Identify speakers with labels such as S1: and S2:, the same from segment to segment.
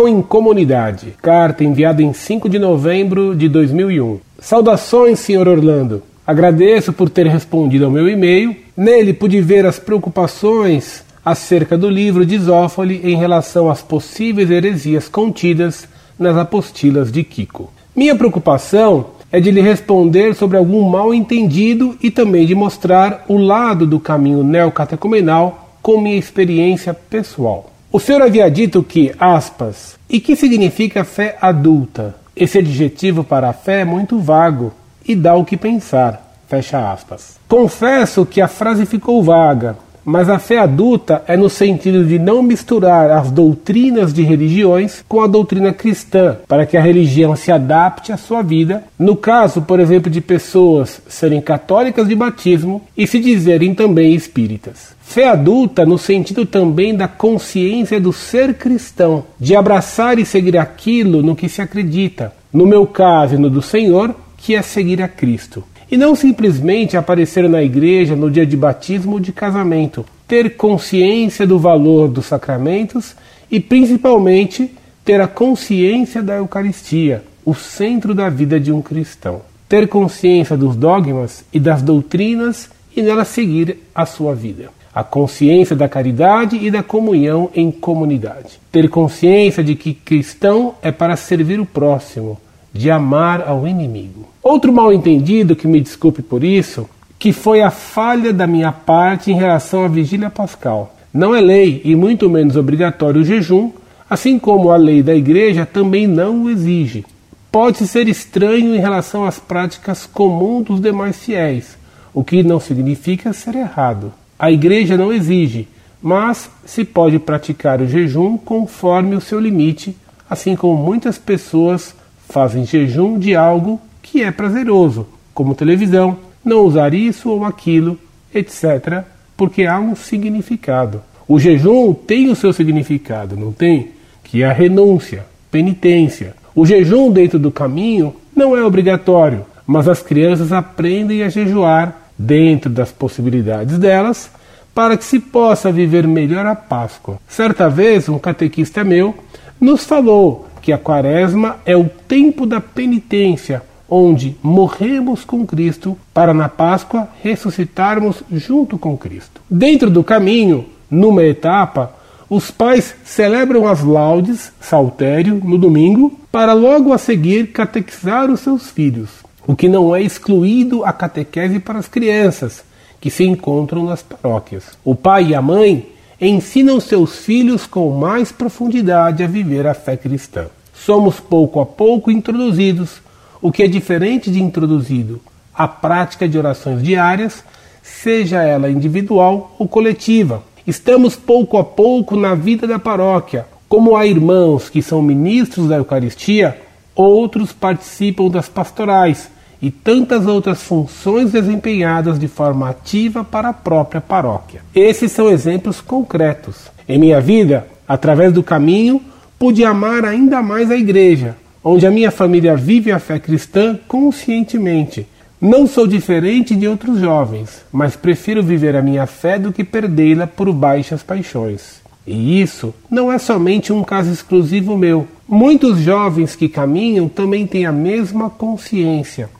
S1: Comunhão em Comunidade. Carta enviada em 5 de novembro de 2001. Saudações, Sr. Orlando. Agradeço por ter respondido ao meu e-mail. Nele pude ver as preocupações acerca do livro de Zófoli em relação às possíveis heresias contidas nas apostilas de Kiko. Minha preocupação é de lhe responder sobre algum mal entendido e também de mostrar o lado do caminho neocatecumenal com minha experiência pessoal. O senhor havia dito que, aspas, e que significa fé adulta? Esse adjetivo para a fé é muito vago e dá o que pensar. Fecha aspas. Confesso que a frase ficou vaga, mas a fé adulta é no sentido de não misturar as doutrinas de religiões com a doutrina cristã, para que a religião se adapte à sua vida. No caso, por exemplo, de pessoas serem católicas de batismo e se dizerem também espíritas. Fé adulta no sentido também da consciência do ser cristão, de abraçar e seguir aquilo no que se acredita. No meu caso no do Senhor, que é seguir a Cristo. E não simplesmente aparecer na igreja no dia de batismo ou de casamento. Ter consciência do valor dos sacramentos e, principalmente, ter a consciência da Eucaristia, o centro da vida de um cristão. Ter consciência dos dogmas e das doutrinas e nela seguir a sua vida. A consciência da caridade e da comunhão em comunidade. Ter consciência de que cristão é para servir o próximo, de amar ao inimigo. Outro mal-entendido, que me desculpe por isso, que foi a falha da minha parte em relação à vigília pascal. Não é lei e muito menos obrigatório o jejum, assim como a lei da igreja também não o exige. Pode ser estranho em relação às práticas comuns dos demais fiéis, o que não significa ser errado. A igreja não exige, mas se pode praticar o jejum conforme o seu limite, assim como muitas pessoas fazem jejum de algo que é prazeroso, como televisão, não usar isso ou aquilo, etc., porque há um significado. O jejum tem o seu significado, não tem? Que é a renúncia, penitência. O jejum dentro do caminho não é obrigatório, mas as crianças aprendem a jejuar dentro das possibilidades delas para que se possa viver melhor a Páscoa. Certa vez, um catequista meu nos falou que a Quaresma é o tempo da penitência, onde morremos com Cristo para na Páscoa ressuscitarmos junto com Cristo. Dentro do caminho, numa etapa, os pais celebram as laudes, saltério, no domingo, para logo a seguir catequizar os seus filhos, o que não é excluído a catequese para as crianças que se encontram nas paróquias. O pai e a mãe ensinam seus filhos com mais profundidade a viver a fé cristã. Somos pouco a pouco introduzidos, o que é diferente de introduzido, a prática de orações diárias, seja ela individual ou coletiva. Estamos pouco a pouco na vida da paróquia. Como há irmãos que são ministros da Eucaristia, outros participam das pastorais e tantas outras funções desempenhadas de forma ativa para a própria paróquia. Esses são exemplos concretos. Em minha vida, através do caminho, pude amar ainda mais a igreja, onde a minha família vive a fé cristã conscientemente. Não sou diferente de outros jovens, mas prefiro viver a minha fé do que perdê-la por baixas paixões. E isso não é somente um caso exclusivo meu. Muitos jovens que caminham também têm a mesma consciência.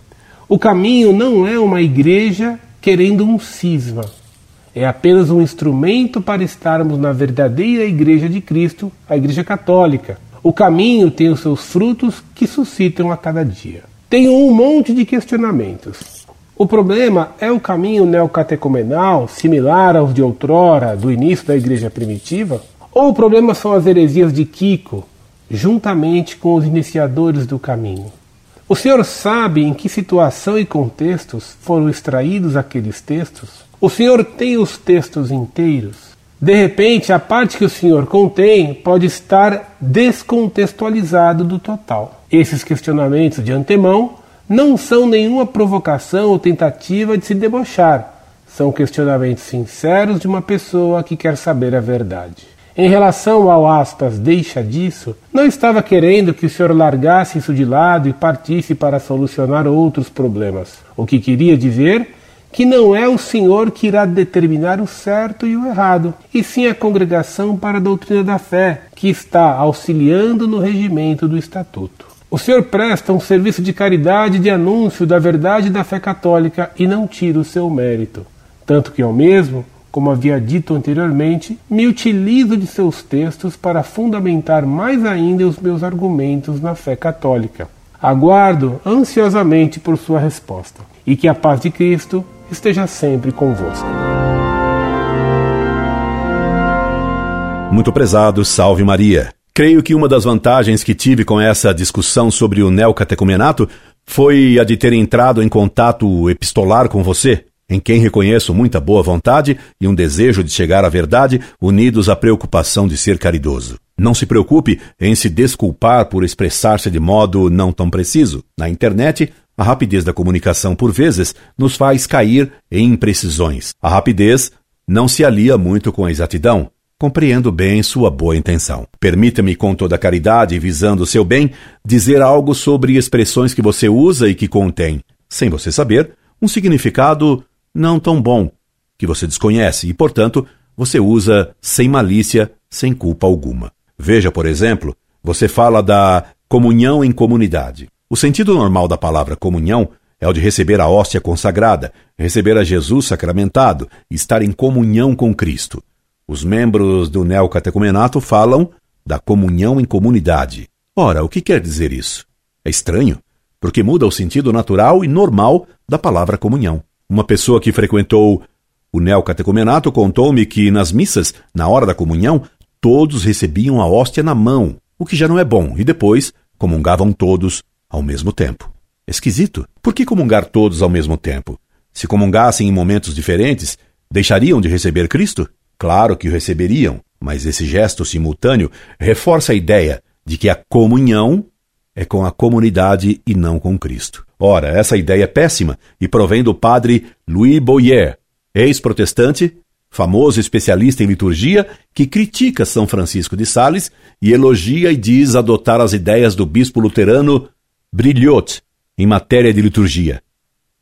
S1: O caminho não é uma igreja querendo um cisma. É apenas um instrumento para estarmos na verdadeira igreja de Cristo, a Igreja Católica. O caminho tem os seus frutos que suscitam a cada dia. Tenho um monte de questionamentos. O problema é o caminho neocatecumenal, similar aos de outrora, do início da igreja primitiva? Ou o problema são as heresias de Kiko, juntamente com os iniciadores do caminho? O senhor sabe em que situação e contextos foram extraídos aqueles textos? O senhor tem os textos inteiros? De repente, a parte que o senhor contém pode estar descontextualizado do total. Esses questionamentos de antemão não são nenhuma provocação ou tentativa de se debochar. São questionamentos sinceros de uma pessoa que quer saber a verdade. Em relação ao aspas, deixa disso, não estava querendo que o senhor largasse isso de lado e partisse para solucionar outros problemas. O que queria dizer que não é o senhor que irá determinar o certo e o errado, e sim a congregação para a doutrina da fé, que está auxiliando no regimento do estatuto. O senhor presta um serviço de caridade de anúncio da verdade da fé católica e não tira o seu mérito, tanto que ao mesmo como havia dito anteriormente, me utilizo de seus textos para fundamentar mais ainda os meus argumentos na fé católica. Aguardo ansiosamente por sua resposta e que a paz de Cristo esteja sempre convosco.
S2: Muito prezado, salve Maria. Creio que uma das vantagens que tive com essa discussão sobre o neocatecumenato foi a de ter entrado em contato epistolar com você, em quem reconheço muita boa vontade e um desejo de chegar à verdade, unidos à preocupação de ser caridoso. Não se preocupe em se desculpar por expressar-se de modo não tão preciso. Na internet, a rapidez da comunicação, por vezes, nos faz cair em imprecisões. A rapidez não se alia muito com a exatidão. Compreendo bem sua boa intenção. Permita-me, com toda caridade visando o seu bem, dizer algo sobre expressões que você usa e que contêm, sem você saber, um significado não tão bom, que você desconhece e, portanto, você usa sem malícia, sem culpa alguma. Veja, por exemplo, você fala da comunhão em comunidade. O sentido normal da palavra comunhão é o de receber a hóstia consagrada, receber a Jesus sacramentado, estar em comunhão com Cristo. Os membros do neocatecumenato falam da comunhão em comunidade. Ora, o que quer dizer isso? É estranho, porque muda o sentido natural e normal da palavra comunhão. Uma pessoa que frequentou o neocatecumenato contou-me que nas missas, na hora da comunhão, todos recebiam a hóstia na mão, o que já não é bom, e depois comungavam todos ao mesmo tempo. Esquisito. Por que comungar todos ao mesmo tempo? Se comungassem em momentos diferentes, deixariam de receber Cristo? Claro que o receberiam, mas esse gesto simultâneo reforça a ideia de que a comunhão é com a comunidade e não com Cristo. Ora, essa ideia é péssima e provém do padre Louis Boyer, ex-protestante, famoso especialista em liturgia, que critica São Francisco de Sales e elogia e diz adotar as ideias do bispo luterano Brilhot em matéria de liturgia.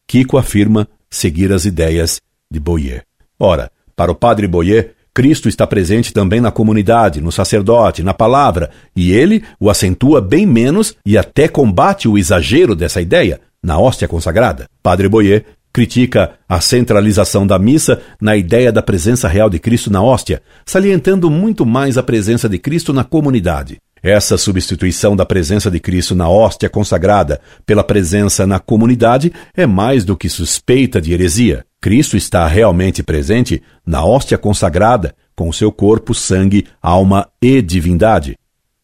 S2: Kiko afirma seguir as ideias de Boyer. Ora, para o padre Boyer, Cristo está presente também na comunidade, no sacerdote, na palavra, e ele o acentua bem menos e até combate o exagero dessa ideia, na hóstia consagrada. Padre Boyer critica a centralização da missa na ideia da presença real de Cristo na hóstia, salientando muito mais a presença de Cristo na comunidade. Essa substituição da presença de Cristo na hóstia consagrada pela presença na comunidade é mais do que suspeita de heresia. Cristo está realmente presente na hóstia consagrada, com seu corpo, sangue, alma e divindade.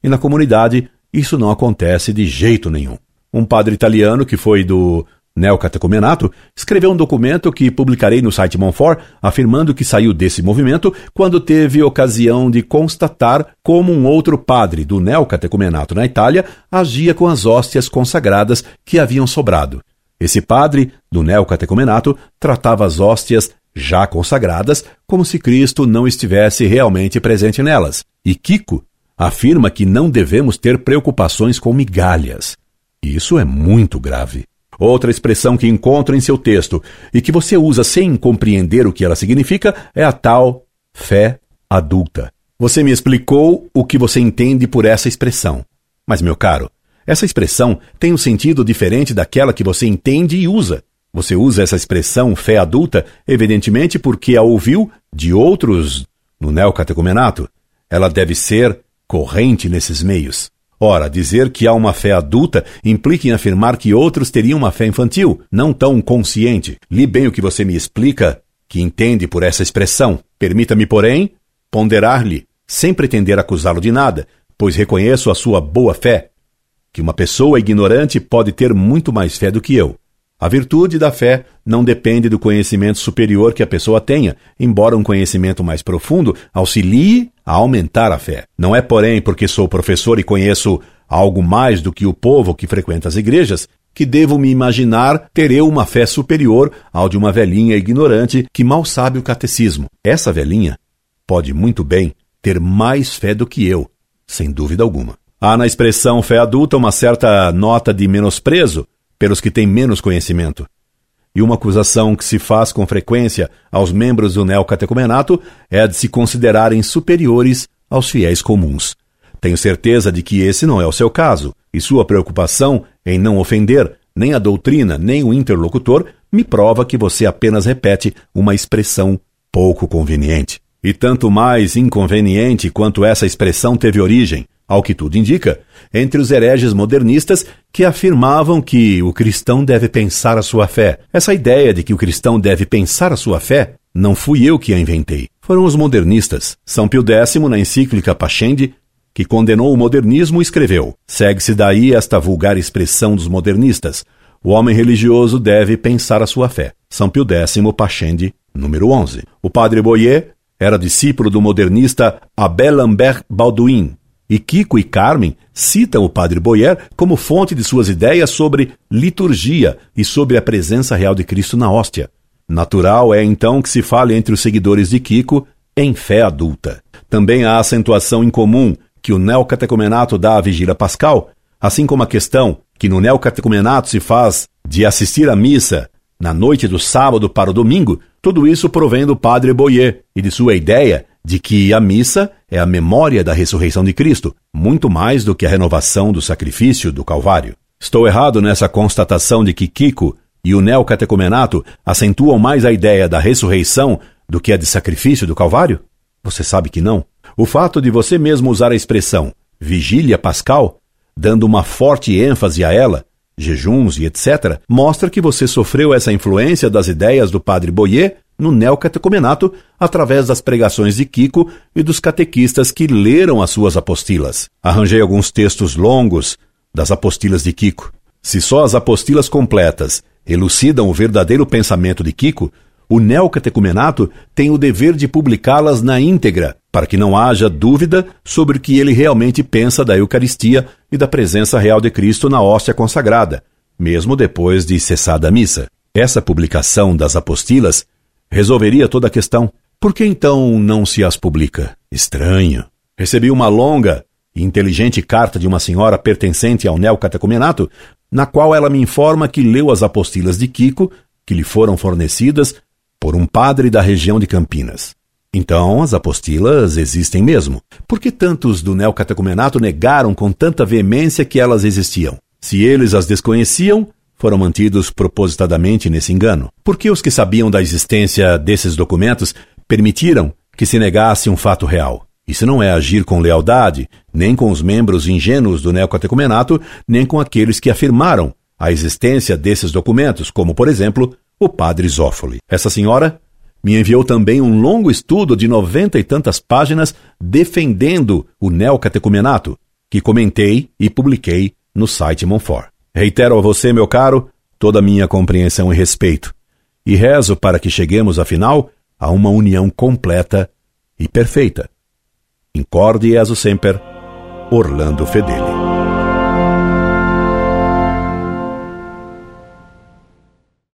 S2: E na comunidade, isso não acontece de jeito nenhum um padre italiano que foi do neocatecumenato, escreveu um documento que publicarei no site Monfort, afirmando que saiu desse movimento quando teve ocasião de constatar como um outro padre do neocatecumenato na Itália agia com as hóstias consagradas que haviam sobrado. Esse padre do neocatecumenato tratava as hóstias já consagradas como se Cristo não estivesse realmente presente nelas. E Kiko afirma que não devemos ter preocupações com migalhas. Isso é muito grave. Outra expressão que encontro em seu texto e que você usa sem compreender o que ela significa é a tal fé adulta. Você me explicou o que você entende por essa expressão. Mas, meu caro, essa expressão tem um sentido diferente daquela que você entende e usa. Você usa essa expressão fé adulta, evidentemente, porque a ouviu de outros no neocatecumenato. Ela deve ser corrente nesses meios. Ora, dizer que há uma fé adulta implica em afirmar que outros teriam uma fé infantil, não tão consciente. Li bem o que você me explica, que entende por essa expressão. Permita-me, porém, ponderar-lhe, sem pretender acusá-lo de nada, pois reconheço a sua boa fé, que uma pessoa ignorante pode ter muito mais fé do que eu. A virtude da fé não depende do conhecimento superior que a pessoa tenha, embora um conhecimento mais profundo auxilie a aumentar a fé. Não é, porém, porque sou professor e conheço algo mais do que o povo que frequenta as igrejas, que devo me imaginar ter eu uma fé superior ao de uma velhinha ignorante que mal sabe o catecismo. Essa velhinha pode muito bem ter mais fé do que eu, sem dúvida alguma. Há na expressão fé adulta uma certa nota de menosprezo pelos que têm menos conhecimento. E uma acusação que se faz com frequência aos membros do neocatecumenato é a de se considerarem superiores aos fiéis comuns. Tenho certeza de que esse não é o seu caso, e sua preocupação em não ofender nem a doutrina nem o interlocutor me prova que você apenas repete uma expressão pouco conveniente. E tanto mais inconveniente quanto essa expressão teve origem, ao que tudo indica, entre os hereges modernistas que afirmavam que o cristão deve pensar a sua fé. Essa ideia de que o cristão deve pensar a sua fé não fui eu que a inventei. Foram os modernistas. São Pio X, na encíclica Pascendi, que condenou o modernismo, escreveu: Segue-se daí esta vulgar expressão dos modernistas. O homem religioso deve pensar a sua fé. São Pio X, Pascendi, número 11. O padre Boyer era discípulo do modernista Abel Lambert Baldwin, e Kiko e Carmen citam o padre Boyer como fonte de suas ideias sobre liturgia e sobre a presença real de Cristo na hóstia. Natural é então que se fale entre os seguidores de Kiko em fé adulta. Também há acentuação incomum que o neocatecumenato dá à vigília pascal, assim como a questão que no neocatecumenato se faz de assistir à missa na noite do sábado para o domingo, tudo isso provém do padre Boyer e de sua ideia de que a missa é a memória da ressurreição de Cristo, muito mais do que a renovação do sacrifício do Calvário. Estou errado nessa constatação de que Kiko e o neocatecumenato acentuam mais a ideia da ressurreição do que a de sacrifício do Calvário? Você sabe que não. O fato de você mesmo usar a expressão vigília pascal, dando uma forte ênfase a ela, jejuns e etc., mostra que você sofreu essa influência das ideias do padre Boyer no neocatecumenato através das pregações de Kiko e dos catequistas que leram as suas apostilas. Arranjei alguns textos longos das apostilas de Kiko. Se só as apostilas completas elucidam o verdadeiro pensamento de Kiko, o neocatecumenato tem o dever de publicá-las na íntegra, para que não haja dúvida sobre o que ele realmente pensa da Eucaristia e da presença real de Cristo na hóstia consagrada, mesmo depois de cessada a missa. Essa publicação das apostilas resolveria toda a questão. Por que então não se as publica? Estranho. Recebi uma longa e inteligente carta de uma senhora pertencente ao neocatecumenato, na qual ela me informa que leu as apostilas de Kiko, que lhe foram fornecidas por um padre da região de Campinas. Então, as apostilas existem mesmo. Por que tantos do neocatecumenato negaram com tanta veemência que elas existiam? Se eles as desconheciam, foram mantidos propositadamente nesse engano? Por que os que sabiam da existência desses documentos permitiram que se negasse um fato real? Isso não é agir com lealdade, nem com os membros ingênuos do neocatecumenato, nem com aqueles que afirmaram a existência desses documentos, como, por exemplo, o padre Zófoli. Essa senhora me enviou também um longo estudo de noventa e tantas páginas defendendo o neocatecumenato, que comentei e publiquei no site Monfort. Reitero a você, meu caro, toda a minha compreensão e respeito, e rezo para que cheguemos, afinal, a uma união completa e perfeita. Incorde e semper, Orlando Fedeli.